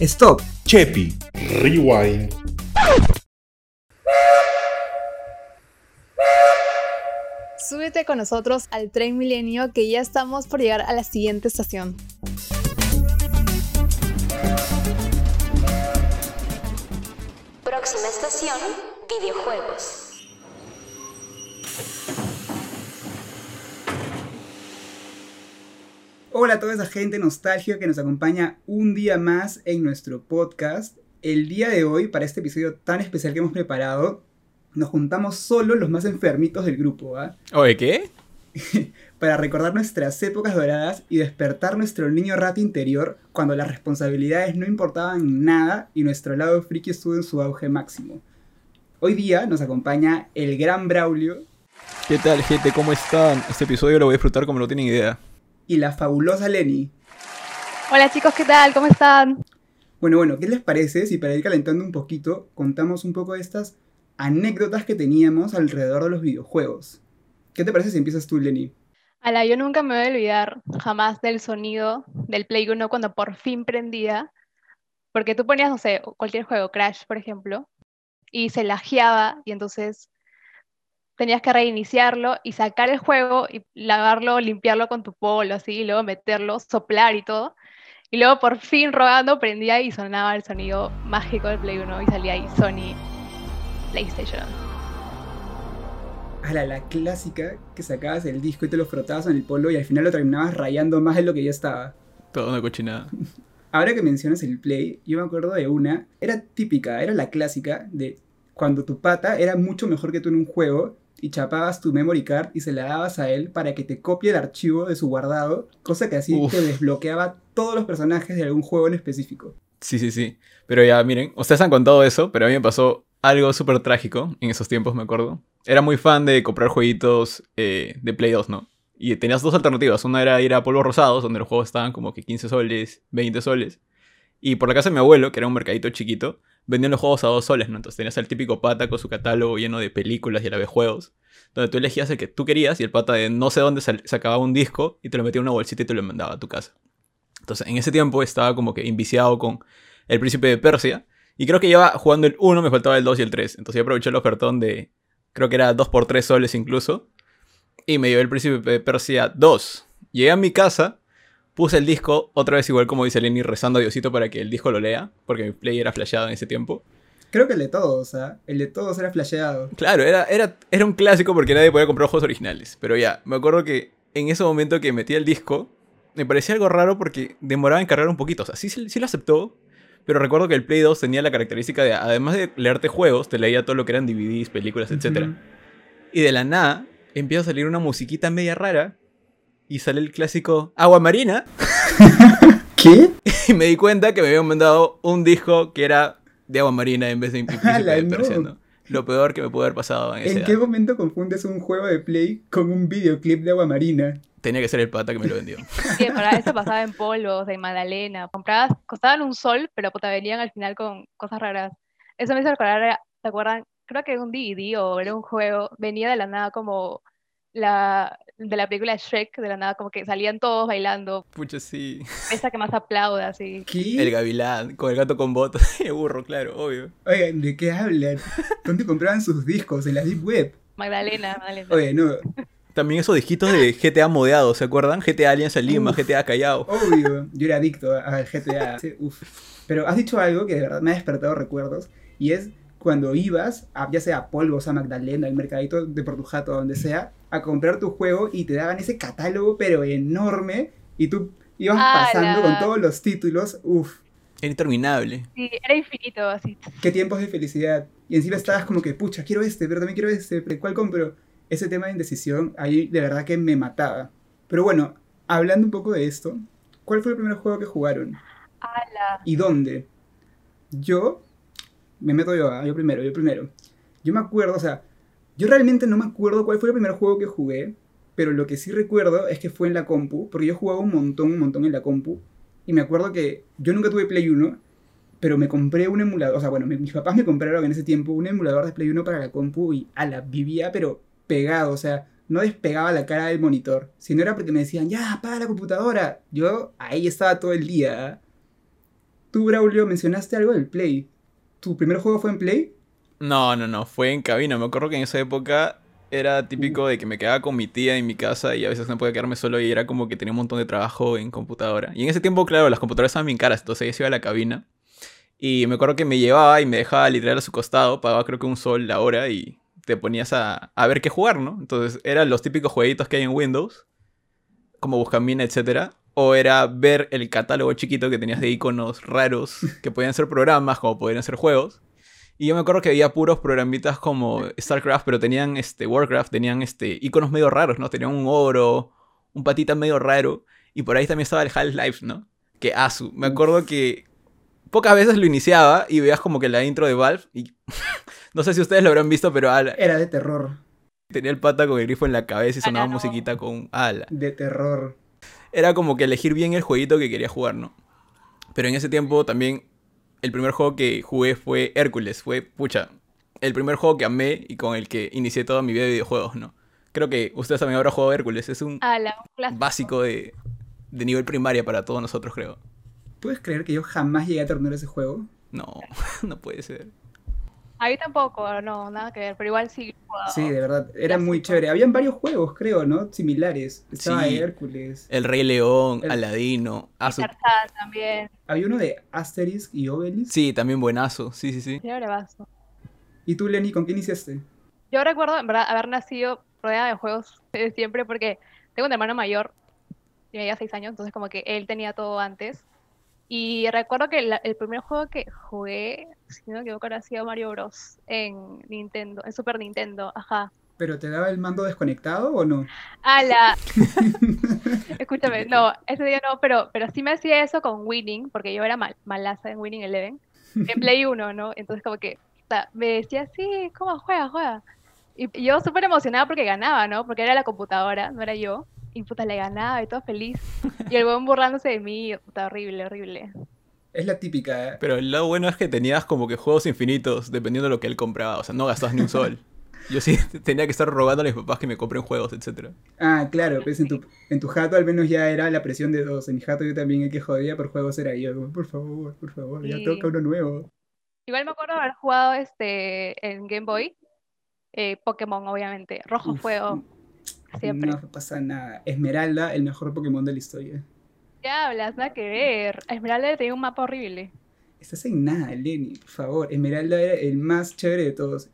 Stop. Chepi. Rewind. Súbete con nosotros al tren milenio que ya estamos por llegar a la siguiente estación. Próxima estación, videojuegos. Hola a toda esa gente nostálgica que nos acompaña un día más en nuestro podcast. El día de hoy, para este episodio tan especial que hemos preparado, nos juntamos solo los más enfermitos del grupo, ¿ah? Oye, ¿qué? Para recordar nuestras épocas doradas y despertar nuestro niño rato interior cuando las responsabilidades no importaban nada y nuestro lado friki estuvo en su auge máximo. Hoy día nos acompaña el gran Braulio ¿Qué tal, gente? ¿Cómo están? Este episodio lo voy a disfrutar como no tienen idea. Y la fabulosa Lenny. Hola chicos, ¿qué tal? ¿Cómo están? Bueno, bueno, ¿qué les parece si para ir calentando un poquito contamos un poco de estas anécdotas que teníamos alrededor de los videojuegos? ¿Qué te parece si empiezas tú, Lenny? Ala, yo nunca me voy a olvidar jamás del sonido del Play 1 cuando por fin prendía. Porque tú ponías, no sé, cualquier juego, Crash, por ejemplo, y se lajeaba y entonces tenías que reiniciarlo y sacar el juego y lavarlo, limpiarlo con tu polo, así, y luego meterlo, soplar y todo. Y luego por fin rogando prendía y sonaba el sonido mágico del Play 1 y salía ahí Sony PlayStation. A la, la clásica que sacabas el disco y te lo frotabas en el polo y al final lo terminabas rayando más de lo que ya estaba. Toda una cochinada. Ahora que mencionas el play, yo me acuerdo de una, era típica, era la clásica de cuando tu pata era mucho mejor que tú en un juego y chapabas tu memory card y se la dabas a él para que te copie el archivo de su guardado, cosa que así Uf. te desbloqueaba todos los personajes de algún juego en específico. Sí, sí, sí. Pero ya, miren, ustedes han contado eso, pero a mí me pasó algo súper trágico en esos tiempos, me acuerdo. Era muy fan de comprar jueguitos eh, de Play 2, ¿no? Y tenías dos alternativas. Una era ir a Polvos Rosados, donde los juegos estaban como que 15 soles, 20 soles. Y por la casa de mi abuelo, que era un mercadito chiquito, vendían los juegos a 2 soles, ¿no? Entonces tenías el típico pata con su catálogo lleno de películas y a la vez juegos. Donde tú elegías el que tú querías y el pata de no sé dónde sacaba un disco y te lo metía en una bolsita y te lo mandaba a tu casa. Entonces en ese tiempo estaba como que inviciado con El Príncipe de Persia. Y creo que lleva jugando el 1, me faltaba el 2 y el 3. Entonces yo aproveché el ofertón de, creo que era 2 por 3 soles incluso. Y me llevé el Príncipe de Persia 2. Llegué a mi casa, puse el disco, otra vez igual como dice Lenny, rezando a Diosito para que el disco lo lea, porque mi play era flasheado en ese tiempo. Creo que el de todos, ¿ah? El de todos era flasheado. Claro, era, era, era un clásico porque nadie podía comprar juegos originales. Pero ya, me acuerdo que en ese momento que metí el disco, me parecía algo raro porque demoraba en cargar un poquito. O sea, sí, sí lo aceptó, pero recuerdo que el Play 2 tenía la característica de, además de leerte juegos, te leía todo lo que eran DVDs, películas, etc. Y de la nada empieza a salir una musiquita media rara y sale el clásico Agua Marina. ¿Qué? Y me di cuenta que me habían mandado un disco que era de Agua Marina en vez de Príncipe ¡Hala, de. Lo peor que me pudo haber pasado en ese ¿En qué momento confundes un juego de Play con un videoclip de Agua Marina? Tenía que ser el pata que me lo vendió. Sí, para eso pasaba en polvos, en Magdalena. Comprabas, costaban un sol, pero puta, venían al final con cosas raras. Eso me hizo recordar, ¿te acuerdan? Creo que era un DVD o era un juego, venía de la nada como la de la película Shrek, de la nada como que salían todos bailando, Pucha, sí. esa que más aplauda, así. ¿Qué? El gavilán, con el gato con botas. El burro, claro, obvio. Oigan, ¿de qué hablan? ¿Dónde compraban sus discos? En la Deep Web. Magdalena, Magdalena. Oye, no, También esos disquitos de GTA modeados, ¿se acuerdan? GTA Alianza Lima, Uf. GTA Callao. obvio. Yo era adicto al GTA. Sí, uf. Pero has dicho algo que de verdad me ha despertado recuerdos. Y es cuando ibas, a, ya sea a Polvos, a Magdalena, al mercadito de Portujato, donde sea, a comprar tu juego y te daban ese catálogo, pero enorme. Y tú ibas pasando con todos los títulos. Uf. Era interminable. Sí, era infinito, así. qué tiempos de felicidad. Y encima estabas como que, pucha, quiero este, pero también quiero este, pero ¿cuál compro? Ese tema de indecisión, ahí de verdad que me mataba. Pero bueno, hablando un poco de esto, ¿cuál fue el primer juego que jugaron? Ala. ¿Y dónde? Yo, me meto yo, ah, yo primero, yo primero. Yo me acuerdo, o sea, yo realmente no me acuerdo cuál fue el primer juego que jugué, pero lo que sí recuerdo es que fue en la compu, porque yo jugaba un montón, un montón en la compu, y me acuerdo que yo nunca tuve Play 1, pero me compré un emulador, o sea, bueno, mi- mis papás me compraron en ese tiempo un emulador de Play 1 para la compu y ala, vivía pero pegado, o sea, no despegaba la cara del monitor. Si no era porque me decían, ya, apaga la computadora. Yo ahí estaba todo el día. Tú, Braulio, mencionaste algo del Play. ¿Tu primer juego fue en Play? No, no, no, fue en cabina. Me acuerdo que en esa época era típico de que me quedaba con mi tía en mi casa y a veces no podía quedarme solo y era como que tenía un montón de trabajo en computadora. Y en ese tiempo, claro, las computadoras estaban bien caras, entonces ella iba a la cabina. Y me acuerdo que me llevaba y me dejaba literal a su costado, pagaba creo que un sol la hora y te ponías a, a ver qué jugar, ¿no? Entonces eran los típicos jueguitos que hay en Windows, como Buscamina, etcétera. O era ver el catálogo chiquito que tenías de iconos raros, que podían ser programas, como podían ser juegos. Y yo me acuerdo que había puros programitas como StarCraft, pero tenían este Warcraft, tenían este iconos medio raros, ¿no? Tenían un oro, un patita medio raro. Y por ahí también estaba el Half-Life, ¿no? Que Asu. Me acuerdo que pocas veces lo iniciaba y veías como que la intro de Valve. Y no sé si ustedes lo habrán visto, pero ala, Era de terror. tenía el pata con el grifo en la cabeza y sonaba no. musiquita con ala. De terror. Era como que elegir bien el jueguito que quería jugar, ¿no? Pero en ese tiempo también el primer juego que jugué fue Hércules. Fue, pucha, el primer juego que amé y con el que inicié toda mi vida de videojuegos, ¿no? Creo que ustedes también habrán jugado Hércules. Es un Ala, clásico. básico de, de nivel primaria para todos nosotros, creo. ¿Puedes creer que yo jamás llegué a terminar ese juego? No, no puede ser. Ahí tampoco, no, nada que ver, pero igual sí. he jugado. Sí, de verdad. Era Clásico. muy chévere. Habían varios juegos, creo, ¿no? Similares. Estaba Sí. Hércules. El Rey León, El- Aladino. Tarzán también. Había uno de Asterix y Obelix. Sí, también buenazo. Sí, sí, sí. Brevazo. ¿Y tú, Lenny, con qué iniciaste? Yo recuerdo, en verdad, haber nacido rodeada de juegos desde siempre porque tengo un hermano mayor, tiene ya seis años, entonces como que él tenía todo antes. Y recuerdo que la- el primer juego que jugué, si no me equivoco, ha sido Mario Bros. en Nintendo, en Super Nintendo, ajá. ¿Pero te daba el mando desconectado o no? ¡Hala! Escúchame, no, ese día no, pero, pero sí me hacía eso con Winning, porque yo era mal, malaza en Winning Eleven, en Play 1, ¿no? Entonces como que o sea, me decía, sí, ¿cómo juega, juega? Y y yo súper emocionada porque ganaba, ¿no? Porque era la computadora, no era yo. Y puta, le ganaba y todo feliz. Y el weón burlándose de mí, puta, horrible, horrible. Es la típica. ¿eh? Pero el lado bueno es que tenías como que juegos infinitos dependiendo de lo que él compraba. O sea, no gastabas ni un sol. Yo sí tenía que estar rogando a mis papás que me compren juegos, etcétera. Ah, claro, pues en tu, en tu jato al menos ya era la presión de dos. En mi jato yo también el que jodía por juegos era yo. Por favor, por favor, ya toca uno nuevo. Igual me acuerdo haber jugado este en Game Boy, eh, Pokémon, obviamente. Rojo Uf, Fuego, siempre. No pasa nada. Esmeralda, el mejor Pokémon de la historia. ¿Qué hablas? Nada que ver. Esmeralda tenía un mapa horrible. Estás en nada, Lenny, por favor. Esmeralda era el más chévere de todos.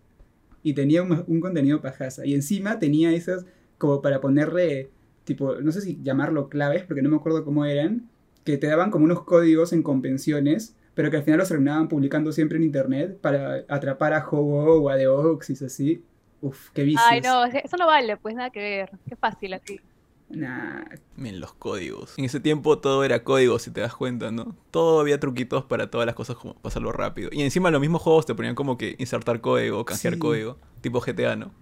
Y tenía un, un contenido pajaza. Y encima tenía esas como para ponerle, tipo, no sé si llamarlo claves, porque no me acuerdo cómo eran, que te daban como unos códigos en convenciones, pero que al final los terminaban publicando siempre en internet para atrapar a Ho-Oh o a The Oxys, así. Uf, qué vicios. Ay, no, eso no vale, pues nada que ver. Qué fácil así. Nah, En los códigos. En ese tiempo todo era código, si te das cuenta, ¿no? Todo había truquitos para todas las cosas como pasarlo rápido. Y encima los mismos juegos te ponían como que insertar código, canjear Sí. código. Tipo GTA, ¿no?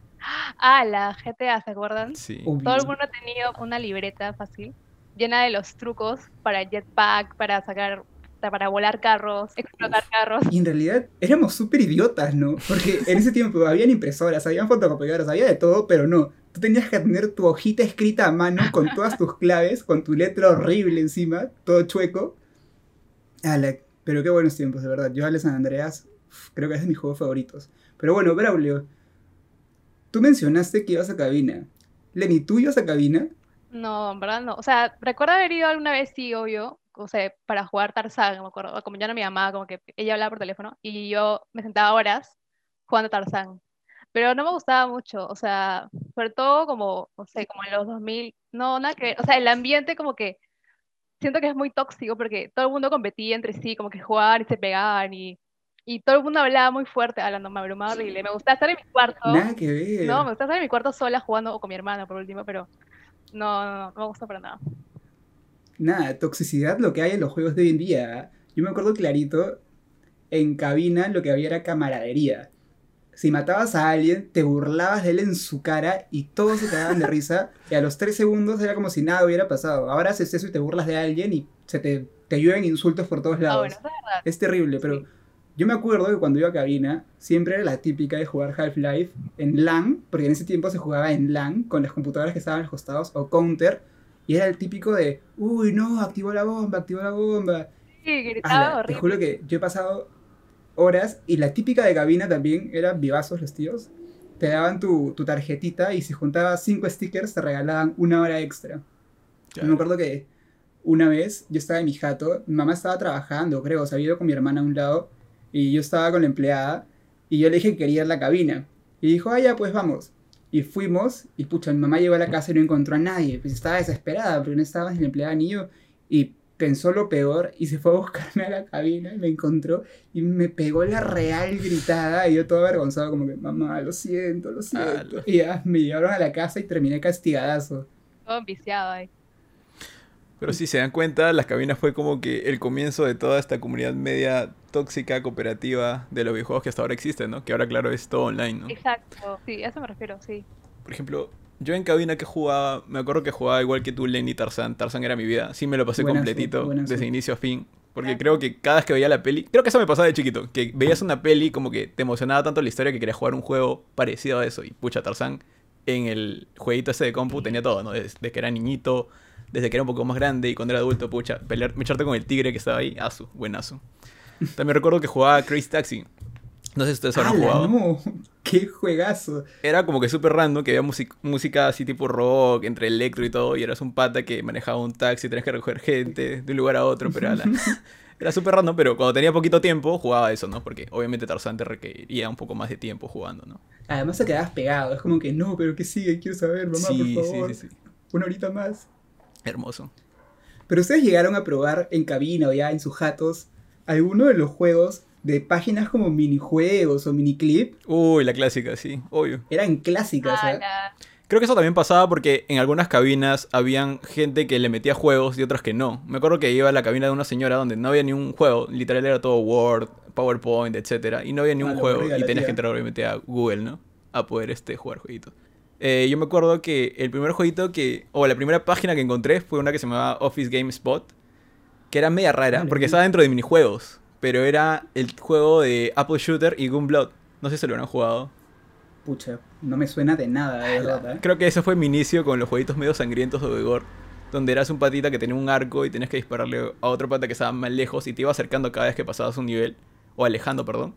Ah, la GTA, ¿se acuerdan? Sí. obvio. Todo el mundo ha tenido una libreta fácil, llena de los trucos para jetpack, para sacar, para volar carros, explotar carros. Y en realidad éramos súper idiotas, ¿no? Porque en ese tiempo habían impresoras, habían fotocopiadoras, había de todo, pero no. Tú tenías que tener tu hojita escrita a mano con todas tus claves, con tu letra horrible encima, todo chueco. Ala, pero qué buenos tiempos, de verdad. Yo, Ale San Andreas, creo que es de mis juegos favoritos. Pero bueno, Braulio, tú mencionaste que ibas a cabina. Lenny, ¿tú ibas a cabina? No, en verdad no. O sea, recuerdo haber ido alguna vez, sí, obvio, o sea, para jugar Tarzán, me acuerdo. Como ya no mi mamá, como que ella hablaba por teléfono y yo me sentaba horas jugando Tarzán. Pero no me gustaba mucho, o sea, sobre todo como, no sé, como en los 2000, no, nada que. O sea, el ambiente como que siento que es muy tóxico porque todo el mundo competía entre sí, como que jugaban y se pegaban y, y todo el mundo hablaba muy fuerte, hablando, me abrumaba horrible. Me gustaba estar en mi cuarto. Nada que ver. No, me gusta estar en mi cuarto sola jugando o con mi hermana por último, pero no, no, no, no me gusta para nada. Nada, toxicidad lo que hay en los juegos de hoy en día. Yo me acuerdo clarito, en cabina lo que había era camaradería. Si matabas a alguien, te burlabas de él en su cara y todos se cagaban de risa. Y a los tres segundos era como si nada hubiera pasado. Ahora haces eso y te burlas de alguien y se te, te llueven insultos por todos Ah, lados. bueno, es terrible, pero Sí. yo me acuerdo que cuando iba a cabina, siempre era la típica de jugar Half-Life en LAN, porque en ese tiempo se jugaba en LAN con las computadoras que estaban a los costados, o Counter, y era el típico de, uy, no, activó la bomba, activó la bomba. Sí, gritaba Ala, te juro que yo he pasado horas y la típica de cabina también era vivazos los tíos. Te daban tu, tu tarjetita y si juntabas cinco stickers te regalaban una hora extra. Yo me acuerdo que una vez yo estaba en mi jato, mi mamá estaba trabajando, creo, o sea, había ido con mi hermana a un lado y yo estaba con la empleada y yo le dije que quería ir a la cabina. Y dijo, ah, ya, pues vamos. Y fuimos y pucha, mi mamá llegó a la casa y no encontró a nadie. Pues estaba desesperada porque no estaba la empleada ni yo. Y pensó lo peor y se fue a buscarme a la cabina y me encontró y me pegó la real gritada y yo todo avergonzado como que, mamá, lo siento, lo siento. Ala. Y ya me llevaron a la casa y terminé castigadazo. Todo viciado ahí. Pero si se dan cuenta, las cabinas fue como que el comienzo de toda esta comunidad media tóxica, cooperativa de los videojuegos que hasta ahora existen, ¿no? Que ahora, claro, es todo online, ¿no? Exacto. Sí, a eso me refiero, sí. Por ejemplo, yo en cabina que jugaba, me acuerdo que jugaba igual que tú, Lenny Tarzan. Tarzan era mi vida. Sí me lo pasé completito, desde inicio a fin. Porque creo que cada vez que veía la peli, creo que eso me pasaba de chiquito, que veías una peli como que te emocionaba tanto la historia que querías jugar un juego parecido a eso. Y pucha, Tarzan en el jueguito ese de compu tenía todo, ¿no? Desde que era niñito, desde que era un poco más grande y cuando era adulto, pucha, pelear, echarte con el tigre que estaba ahí, asu, buenazo. También recuerdo que jugaba Crazy Taxi. No sé si ustedes habrán ¡Hala, jugado. no! ¡Qué juegazo! Era como que súper random, que había música así tipo rock, entre electro y todo, y eras un pata que manejaba un taxi, tenías que recoger gente de un lugar a otro, pero era, era súper random, pero cuando tenía poquito tiempo jugaba eso, ¿no? Porque obviamente Tarzan te requería un poco más de tiempo jugando, ¿no? Además te quedabas pegado, es como que no, pero ¿qué sigue? Quiero saber, mamá, sí, por favor. sí, sí. Una horita más. Hermoso. Pero ustedes llegaron a probar en cabina o ya en sus jatos alguno de los juegos de páginas como minijuegos o miniclip. Uy, la clásica, sí, obvio. Eran clásicas, ¿eh? Ala. Creo que eso también pasaba porque en algunas cabinas habían gente que le metía juegos y otras que no. Me acuerdo que iba a la cabina de una señora donde no había ni un juego, literal era todo Word, PowerPoint, etcétera, y no había ni Ah, un juego y tenías que entrar obviamente a Google, ¿no? A poder este jugar jueguitos. Eh, yo me acuerdo que el primer jueguito que o la primera página que encontré fue una que se llamaba Office Game Spot, que era media rara porque estaba dentro de minijuegos, pero era el juego de Apple Shooter y Gunblood. No sé si lo habrán jugado. Pucha, no me suena de nada, de verdad, ¿eh? Creo que ese fue mi inicio con los jueguitos medio sangrientos de Obegor. Donde eras un patita que tenía un arco y tenías que dispararle a otro pata que estaba más lejos y te iba acercando cada vez que pasabas un nivel. O alejando, perdón.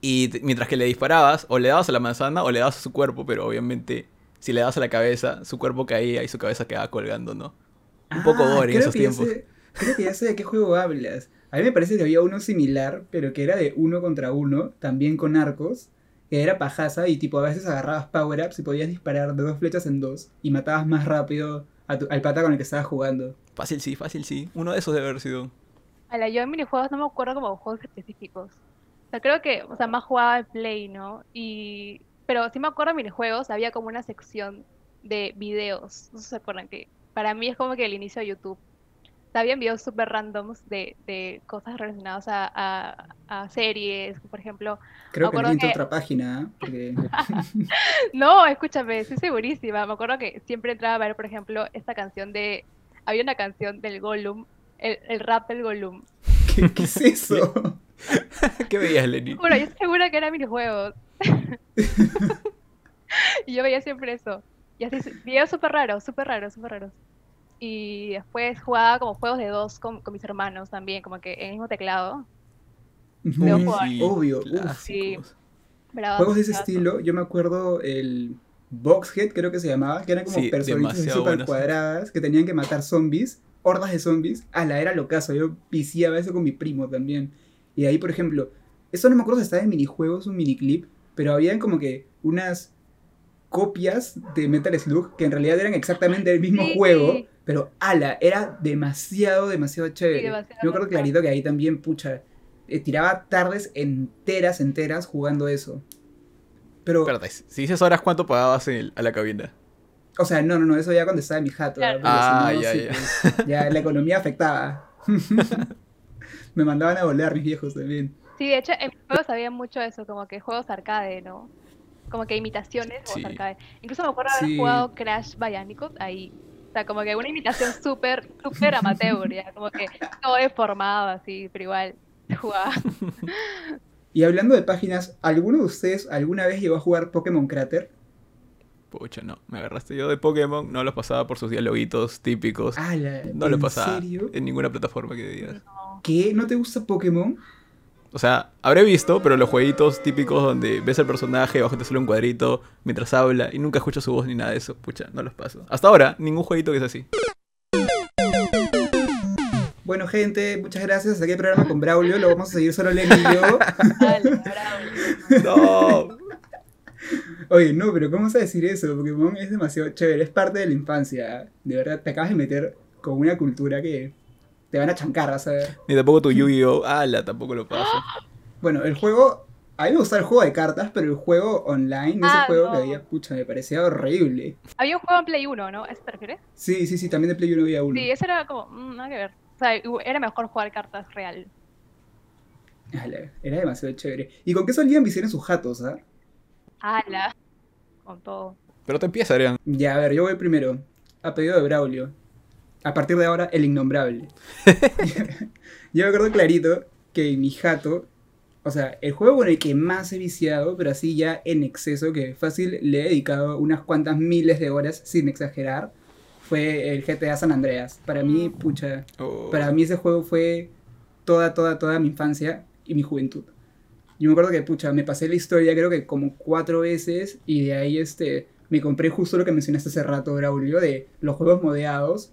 Y mientras que le disparabas, o le dabas a la manzana o le dabas a su cuerpo, pero obviamente si le dabas a la cabeza, su cuerpo caía y su cabeza quedaba colgando, ¿no? Un poco Ah, gore en esos tiempos. sé- creo que ya sé de qué juego hablas. A mí me parece que había uno similar, pero que era de uno contra uno, también con arcos, que era pajaza y tipo a veces agarrabas power-ups y podías disparar de dos flechas en dos y matabas más rápido a tu- al pata con el que estabas jugando. Fácil sí, fácil sí. Uno de esos debe haber sido. Ala, yo en minijuegos no me acuerdo como juegos específicos. O sea, creo que, o sea, más jugaba en Play, ¿no? Y... Pero sí me acuerdo en minijuegos, había como una sección de videos. No sé si se acuerdan que para mí es como que el inicio de YouTube. Habían videos súper randoms de, de cosas relacionadas a, a, a series, por ejemplo. Creo que acuerdo invento que- otra página, ¿eh? porque No, escúchame, estoy segurísima. Me acuerdo que siempre entraba a ver, por ejemplo, esta canción de... Había una canción del Gollum, el, el rap del Gollum. ¿qué, qué es eso? ¿Qué veías, Lenny? Bueno, yo estoy segura que era minijuegos. y yo veía siempre eso. Y así, videos súper raros, súper raros, súper raros. Y después jugaba como juegos de dos con, con mis hermanos también, como que en el mismo teclado. Veo Uy, jugar. obvio, uf. Bravazos, Juegos de ese estilo, yo me acuerdo el Boxhead, creo que se llamaba, que eran como Sí, personitas buenos. cuadradas que tenían que matar zombies, hordas de zombies. A la era locazo, yo viciaba eso con mi primo también. Y ahí, por ejemplo, eso no me acuerdo si estaba en minijuegos un miniclip, pero habían como que unas copias de Metal Slug que en realidad eran exactamente el mismo Sí. juego, pero ala, era demasiado, demasiado chévere. demasiado Yo me acuerdo loco. clarito que ahí también, pucha, eh, tiraba tardes enteras, enteras jugando eso. Pero, Espérate, si dices horas, ¿cuánto pagabas en- a la cabina? o sea, no, no, no, eso ya cuando estaba en mi jato. Claro. Ah, si no, ya, sí, ya. pues, ya la economía afectaba. Me mandaban a volar mis viejos también. Sí, de hecho, en juegos había mucho eso, como que juegos arcade, ¿no? Como que imitaciones juegos arcade. Incluso me acuerdo haber Sí. jugado Crash Bandicoot ahí. O sea, como que una imitación súper, súper amateur, ya. Como que todo deformado así, pero igual jugaba. Y hablando de páginas, ¿alguno de ustedes alguna vez llegó a jugar Pokémon Crater? Pucha, no, me agarraste. Yo de Pokémon no los pasaba por sus dialoguitos típicos. Ala, no lo ¿en pasaba serio? en ninguna plataforma que digas. ¿Qué? ¿No te gusta Pokémon? O sea, habré visto, pero los jueguitos típicos donde ves al personaje, abajo te sale un cuadrito mientras habla y nunca escuchas su voz ni nada de eso, pucha, no los paso. Hasta ahora, ningún jueguito que es así. Bueno, gente, muchas gracias. Hasta aquí el programa con Braulio. Lo vamos a seguir solo Lenny y yo. Dale. No. Oye, no, pero ¿cómo vas a decir eso? Pokémon es demasiado chévere. Es parte de la infancia. De verdad, te acabas de meter con una cultura que te van a chancar, vas a ver. Ni tampoco tu Yu-Gi-Oh! Ala, tampoco lo paso. Bueno, el juego. A mí me gusta el juego de cartas, pero el juego online, ese Ah, juego no. que había, pucha, me parecía horrible. Había un juego en Play 1, ¿no? ¿A eso te refieres? Sí, sí, sí, también de Play 1 había uno. Sí, ese era como, mm, nada que ver. O sea, era mejor jugar cartas real. Ala, era demasiado chévere. ¿Y con qué solían viciar en sus jatos, ah? Ala. Con todo. Pero te empieza, Adrián. Ya, a ver, yo voy primero. A pedido de Braulio. A partir de ahora, el innombrable. yo me acuerdo clarito que mi jato, o sea, el juego con el que más he viciado, pero así ya en exceso, que fácil le he dedicado unas cuantas miles de horas, sin exagerar, fue el GTA San Andreas. Para mí, pucha, Oh. para mí ese juego fue toda, toda, toda mi infancia y mi juventud. Yo me acuerdo que, pucha, me pasé la historia creo que como cuatro veces y de ahí este, me compré justo lo que mencionaste hace rato, Braulio, de los juegos modeados.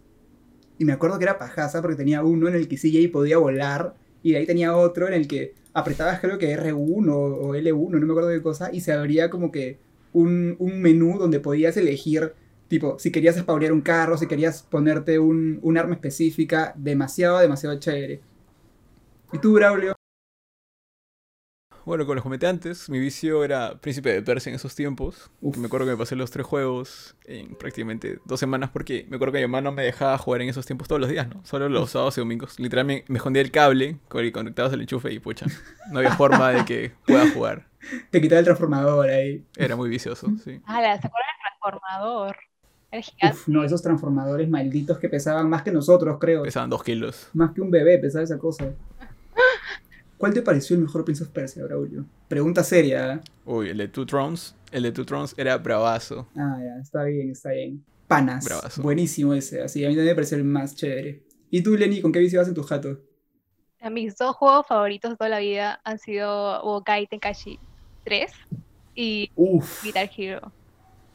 Y me acuerdo que era pajaza porque tenía uno en el que y podía volar y de ahí tenía otro en el que apretabas creo que R1 o L1, no me acuerdo qué cosa, y se abría como que un, un menú donde podías elegir, tipo, si querías spawnear un carro, si querías ponerte un, un arma específica, demasiado, demasiado chévere. ¿Y tú, Braulio? Bueno, como les comenté antes, mi vicio era Príncipe de Persia en esos tiempos. Uf. Me acuerdo que me pasé los tres juegos en prácticamente dos semanas porque me acuerdo que mi mamá no me dejaba jugar en esos tiempos todos los días, ¿no? Solo los sábados y domingos. Literalmente me escondía el cable con el que conectabas el enchufe y pucha, no había forma de que pueda jugar. Te quitaba el transformador ahí. Era muy vicioso, sí. Ala, ¿se acuerdan del transformador? Era gigante. Uf, no, esos transformadores malditos que pesaban más que nosotros, creo. Pesaban dos kilos. Más que un bebé pesaba esa cosa. ¿Cuál te pareció el mejor Prince of Persia, Braulio? Pregunta seria. ¿eh? Uy, el de Two Thrones. El de Two Thrones era bravazo. Ah, ya, está bien, está bien. Panas. Bravazo. Buenísimo ese, así, a mí también me pareció el más chévere. ¿Y tú, Lenny, con qué vicio vas en tu jato? Mis dos juegos favoritos de toda la vida han sido Budokai Tenkaichi 3 y Uf. Guitar Hero.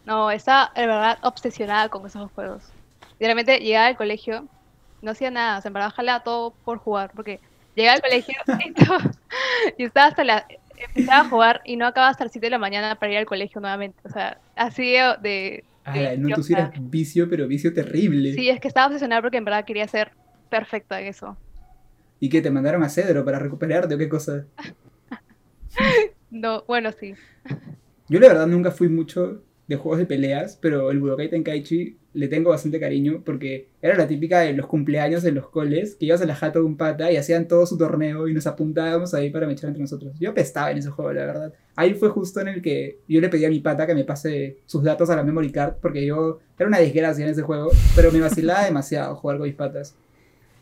No, estaba de verdad obsesionada con esos dos juegos. Literalmente llegaba al colegio, no hacía nada, o sea, en verdad jalaba todo por jugar, porque llegaba al colegio y, estaba hasta la... Empezaba a jugar y no acababa hasta las 7 de la mañana para ir al colegio nuevamente. O sea, así de... de no, tú sí eras vicio, pero vicio terrible. Sí, es que estaba obsesionada porque en verdad quería ser perfecta en eso. ¿Y qué, te mandaron a Cedro para recuperarte o qué cosa? No, bueno, sí. Yo la verdad nunca fui mucho de juegos de peleas, pero el Budokai Tenkaichi le tengo bastante cariño porque era la típica de los cumpleaños en los coles, que ibas a la jato de un pata y hacían todo su torneo y nos apuntábamos ahí para mechar entre nosotros. Yo apestaba en ese juego, la verdad. Ahí fue justo en el que yo le pedí a mi pata que me pase sus datos a la memory card porque yo era una desgracia en ese juego, pero me vacilaba demasiado jugar con mis patas.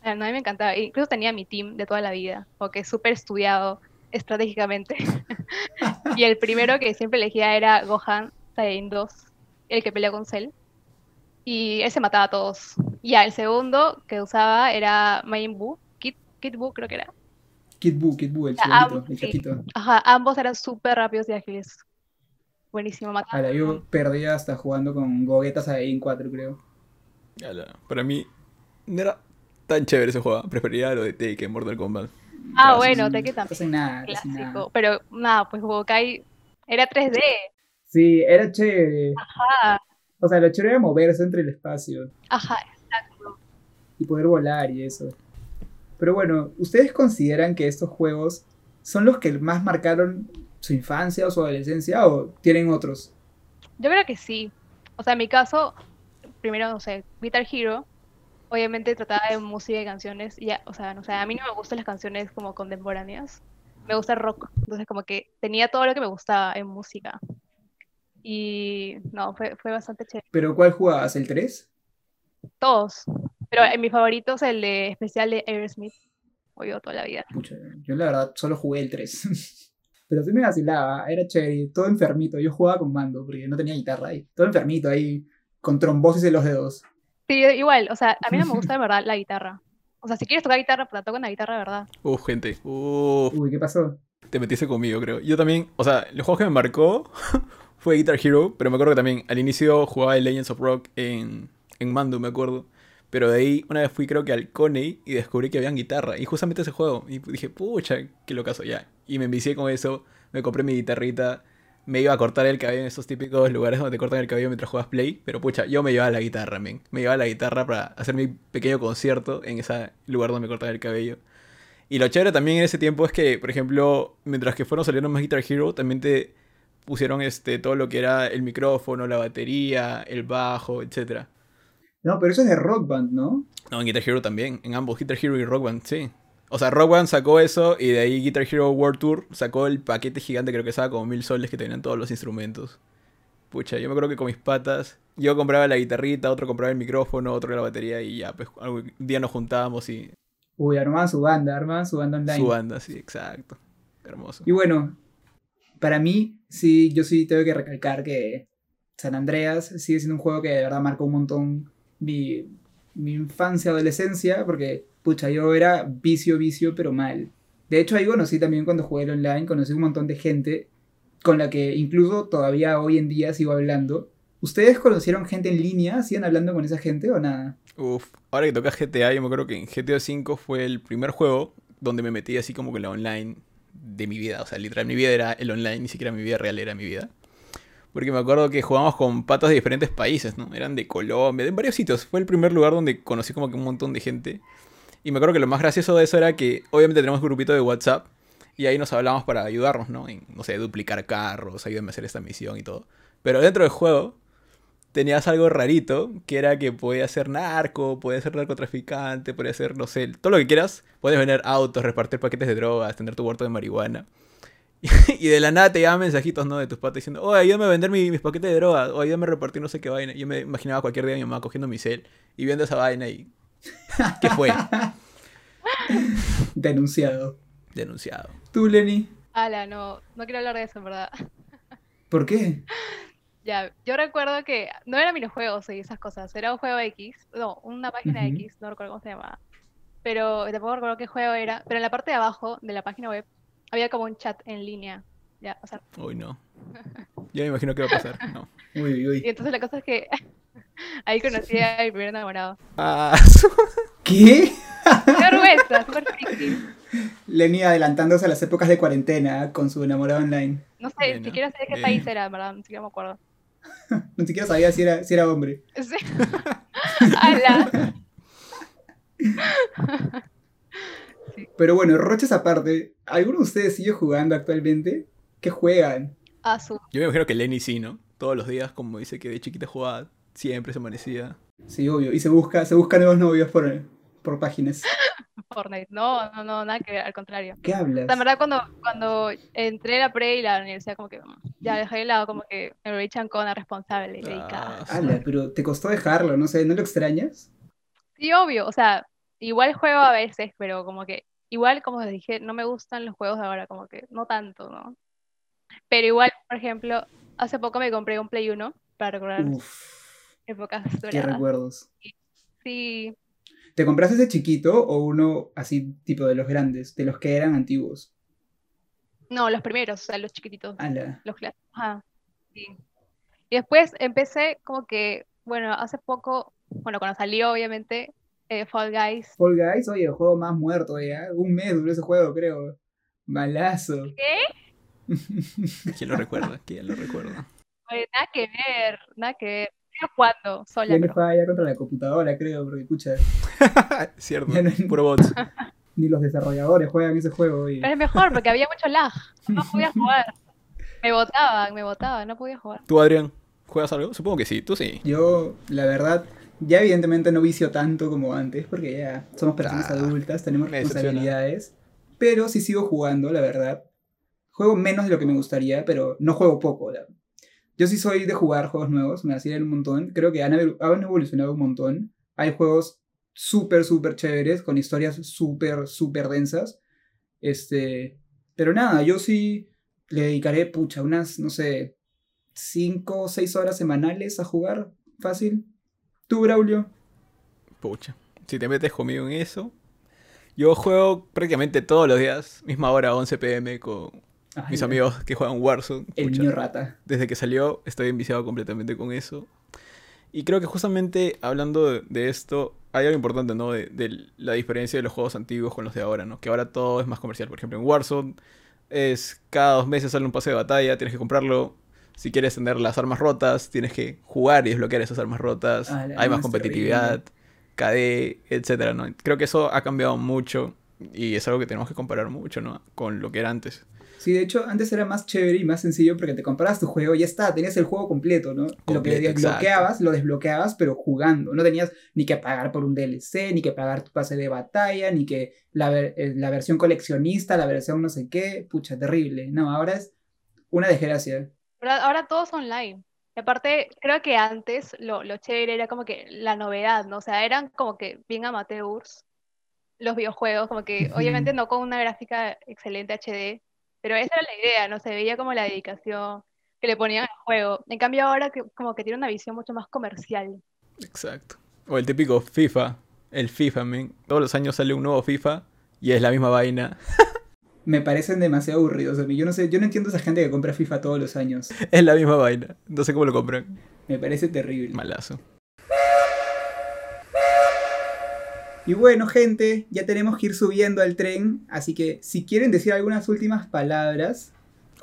Ah, a mí me encantaba. Incluso tenía mi team de toda la vida, porque súper estudiado estratégicamente. y el primero que siempre elegía era Gohan Saiyan 2, el que pelea con Cell. Y él se mataba a todos. Y ya, el segundo que usaba era Majin Buu, Kid, Kid Buu creo que era. Kid Buu, Kid Buu, el Ah, sí. chatito. Ajá, ambos eran súper rápidos y ágiles. Buenísimo. Ala, yo perdí hasta jugando con Gogeta Saiyan 4, creo. Ala, Para mí no era tan chévere ese juego. Prefería lo de Tekken, Mortal Kombat. Ah, bueno, Tekken No también. nada, nada. Clásico. Pero nada, pues Budokai era 3D. Sí, era chévere. Ajá, O sea, lo chévere era moverse entre el espacio ajá. y poder volar y eso. Pero bueno, ¿ustedes consideran que estos juegos son los que más marcaron su infancia o su adolescencia o tienen otros? Yo creo que sí. O sea, en mi caso, primero, no sé, Guitar Hero, obviamente trataba de música y canciones. Y ya, o sea, no sé, a mí no me gustan las canciones como contemporáneas. Me gusta el rock. Entonces, como que tenía todo lo que me gustaba en música. Y no, fue, fue bastante chévere. ¿Pero cuál jugabas? ¿El 3? Todos. Pero en mi favorito es el de especial de Aerosmith. Oigo toda la vida. Pucha, yo la verdad solo jugué el 3. Pero sí me vacilaba, era chévere, todo enfermito. Yo jugaba con mando porque no tenía guitarra ahí. Todo enfermito ahí, con trombosis en los dedos. Sí, igual, o sea, a mí no me gusta de verdad la guitarra. O sea, si quieres tocar guitarra, pues toca una guitarra de verdad. Uf, gente. Uf, Uy, ¿qué pasó? te metiste conmigo, creo. Yo también, o sea, los juegos que me marcó fue Guitar Hero, pero me acuerdo que también al inicio jugaba el Legends of Rock en, en Mando, me acuerdo. Pero de ahí, una vez fui creo que al Coney y descubrí que habían guitarra. Y justamente ese juego. Y dije, pucha, qué locazo ya. Y me envicié con eso. Me compré mi guitarrita. Me iba a cortar el cabello en esos típicos lugares donde te cortan el cabello mientras juegas Play. Pero pucha, yo me llevaba la guitarra, men. Me llevaba la guitarra para hacer mi pequeño concierto en ese lugar donde me cortan el cabello. Y lo chévere también en ese tiempo es que, por ejemplo, mientras que fueron saliendo más Guitar Hero, también te pusieron este todo lo que era el micrófono, la batería, el bajo, etcétera. No, pero eso es de Rock Band, ¿no? No, en Guitar Hero también, en ambos, Guitar Hero y Rock Band, sí. O sea, Rock Band sacó eso y de ahí Guitar Hero World Tour sacó el paquete gigante, creo que estaba como mil soles que tenían todos los instrumentos. Pucha, yo me acuerdo que con mis patas, yo compraba la guitarrita, otro compraba el micrófono, otro la batería y ya, pues algún día nos juntábamos y Uy, armaban su banda, armaban su banda online. su banda, sí, exacto. Hermoso. Y bueno, para mí, sí, yo sí tengo que recalcar que San Andreas sigue siendo un juego que de verdad marcó un montón mi, infancia, adolescencia, porque, pucha, yo era vicio, vicio, pero mal. De hecho, ahí conocí también cuando jugué el online, conocí un montón de gente con la que incluso todavía hoy en día sigo hablando. ¿Ustedes conocieron gente en línea? ¿Siguen hablando con esa gente o nada? Uf, ahora que tocas GTA, yo me acuerdo que en GTA V fue el primer juego donde me metí así como con la online de mi vida. O sea, literal, mi vida era el online, ni siquiera mi vida real era mi vida. Porque me acuerdo que jugábamos con patas de diferentes países, ¿no? Eran de Colombia, de varios sitios. Fue el primer lugar donde conocí como que un montón de gente. Y me acuerdo que lo más gracioso de eso era que obviamente tenemos un grupito de WhatsApp y ahí nos hablábamos para ayudarnos, ¿no? En, no sé, duplicar carros, ayúdame a hacer esta misión y todo. Pero dentro del juego tenías algo rarito, que era que podías ser narco, podías ser narcotraficante, podías ser, no sé, todo lo que quieras. Puedes vender autos, repartir paquetes de drogas, tener tu huerto de marihuana. Y de la nada te llegaban mensajitos, ¿no? De tus patas diciendo, oh, ayúdame a vender mi- mis paquetes de drogas, o ayúdame a repartir no sé qué vaina. Yo me imaginaba cualquier día a mi mamá cogiendo mi cel y viendo esa vaina y... ¿Qué fue? Denunciado. Denunciado. ¿Tú, Lenny? Ala, no, no quiero hablar de eso, en verdad. ¿Por qué? Ya, yo recuerdo que no eran minijuegos y esas cosas, era un juego X, no, una página Ujú. X, no recuerdo cómo se llamaba. Pero tampoco recuerdo qué juego era, pero en la parte de abajo de la página web había como un chat en línea. Ya, o sea, Uy, no. Yo me imagino qué va a pasar. No. Uy, uy, y entonces la cosa es que ahí conocí a mi primer enamorado. Ah, ¿Qué? ¡Qué vergüenza! Súper friki. Lenny adelantándose a las épocas de cuarentena con su enamorado online. No sé, ni siquiera sé de qué país era, verdad, ni siquiera me acuerdo. Ni siquiera sabía si era, si era hombre. Sí. Pero bueno, roches aparte, ¿alguno de ustedes sigue jugando actualmente? ¿Qué juegan? A su yo me imagino que Lenny sí, ¿no? Todos los días, como dice que de chiquita jugaba, siempre se amanecía. Sí, obvio. Y se busca, se busca nuevos novios por, por páginas. Fortnite. No, no, no, nada que ver, al contrario. ¿Qué hablas? En verdad, cuando, cuando entré a la pre y la universidad, como que ya dejé de lado, como que me volví chancona, responsable y dedicada. Ah, Ala, pero te costó dejarlo, no sé, ¿no lo extrañas? Sí, obvio, o sea, igual juego a veces, pero como que, igual como les dije, no me gustan los juegos de ahora, como que no tanto, ¿no? Pero igual, por ejemplo, hace poco me compré un Play 1 para recordar Uf, épocas qué doradas. recuerdos. Sí, ¿Te compraste ese chiquito o uno así tipo de los grandes, de los que eran antiguos? no, los primeros, o sea, los chiquititos. Ala. Los clásicos. Ajá, sí. Y después empecé como que, bueno, hace poco, bueno, cuando salió obviamente eh, Fall Guys. Fall Guys, oye, el juego más muerto ya. Un mes duró ese juego, creo. Malazo. ¿Qué? ¿Quién lo recuerda? ¿Quién lo recuerda? Oye, nada que ver, nada que ver. Jugando sola, Ya no juega ya contra la computadora, creo, porque escucha, Cierto, no- puro bots. ni los desarrolladores juegan ese juego. oye. pero es mejor porque había mucho lag. No podía jugar. Me botaban, me botaban, no podía jugar. ¿Tú, Adrián, juegas algo? Supongo que sí, tú sí. Yo, la verdad, ya evidentemente no vicio tanto como antes, porque ya somos personas Ah, adultas, tenemos responsabilidades. Pero sí sigo jugando, la verdad. Juego menos de lo que me gustaría, pero no juego poco. la- Yo sí soy de jugar juegos nuevos, me hacían un montón. Creo que han, evolu- han evolucionado un montón. Hay juegos súper, súper chéveres, con historias súper, súper densas. Este, pero nada, yo sí le dedicaré, pucha, unas, no sé, 5 o 6 horas semanales a jugar. Fácil. ¿Tú, Braulio? Pucha. Si te metes conmigo en eso. Yo juego prácticamente todos los días, misma hora, 11 pm, con mis amigos que juegan Warzone. El niño rata. Desde que salió estoy enviciado completamente con eso. Y creo que justamente hablando de, de esto, hay algo importante, ¿no? De, de la diferencia de los juegos antiguos con los de ahora, ¿no? Que ahora todo es más comercial. Por ejemplo, en Warzone es cada dos meses sale un pase de batalla, tienes que comprarlo. Si quieres tener las armas rotas, tienes que jugar y desbloquear esas armas rotas. Ah, hay más competitividad, KD, etcétera, ¿no? Creo que eso ha cambiado mucho y es algo que tenemos que comparar mucho, ¿no? Con lo que era antes. Sí, de hecho, antes era más chévere y más sencillo porque te comprabas tu juego y ya está, tenías el juego completo, ¿no? lo que desbloqueabas, lo desbloqueabas, pero jugando. No tenías ni que pagar por un DLC, ni que pagar tu pase de batalla, ni que la, ver- eh, la versión coleccionista, la versión no sé qué. Pucha, terrible. No, ahora es una desgracia. Ahora, ahora todo es online. Y aparte, creo que antes lo, lo chévere era como que la novedad, ¿no? O sea, eran como que bien amateurs los videojuegos, como que obviamente no con una gráfica excelente HD, pero esa era la idea, ¿no? Se veía como la dedicación que le ponían al juego. En cambio ahora que, como que tiene una visión mucho más comercial. Exacto. O el típico FIFA. El FIFA, men. Todos los años sale un nuevo FIFA y es la misma vaina. Me parecen demasiado aburridos a mí. Yo no sé, yo no entiendo a esa gente que compra FIFA todos los años. Es la misma vaina. No sé cómo lo compran. Me parece terrible. Malazo. Y bueno, gente, ya tenemos que ir subiendo al tren, así que si quieren decir algunas últimas palabras,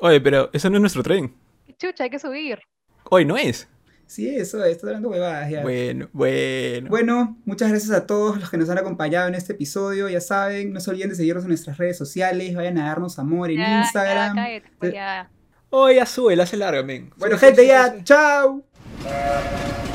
Oye, pero eso no es nuestro tren. Chucha, hay que subir. Hoy no es. sí, eso, estoy hablando huevadas ya. Bueno, bueno. Bueno, muchas gracias a todos los que nos han acompañado en este episodio. Ya saben, no se olviden de seguirnos en nuestras redes sociales. Vayan a darnos amor en Ya, ya, Instagram. cállate, pues ya. Oye, ya sube, la hace larga, men. bueno, Sube, gente, sube, ya, sube. chao.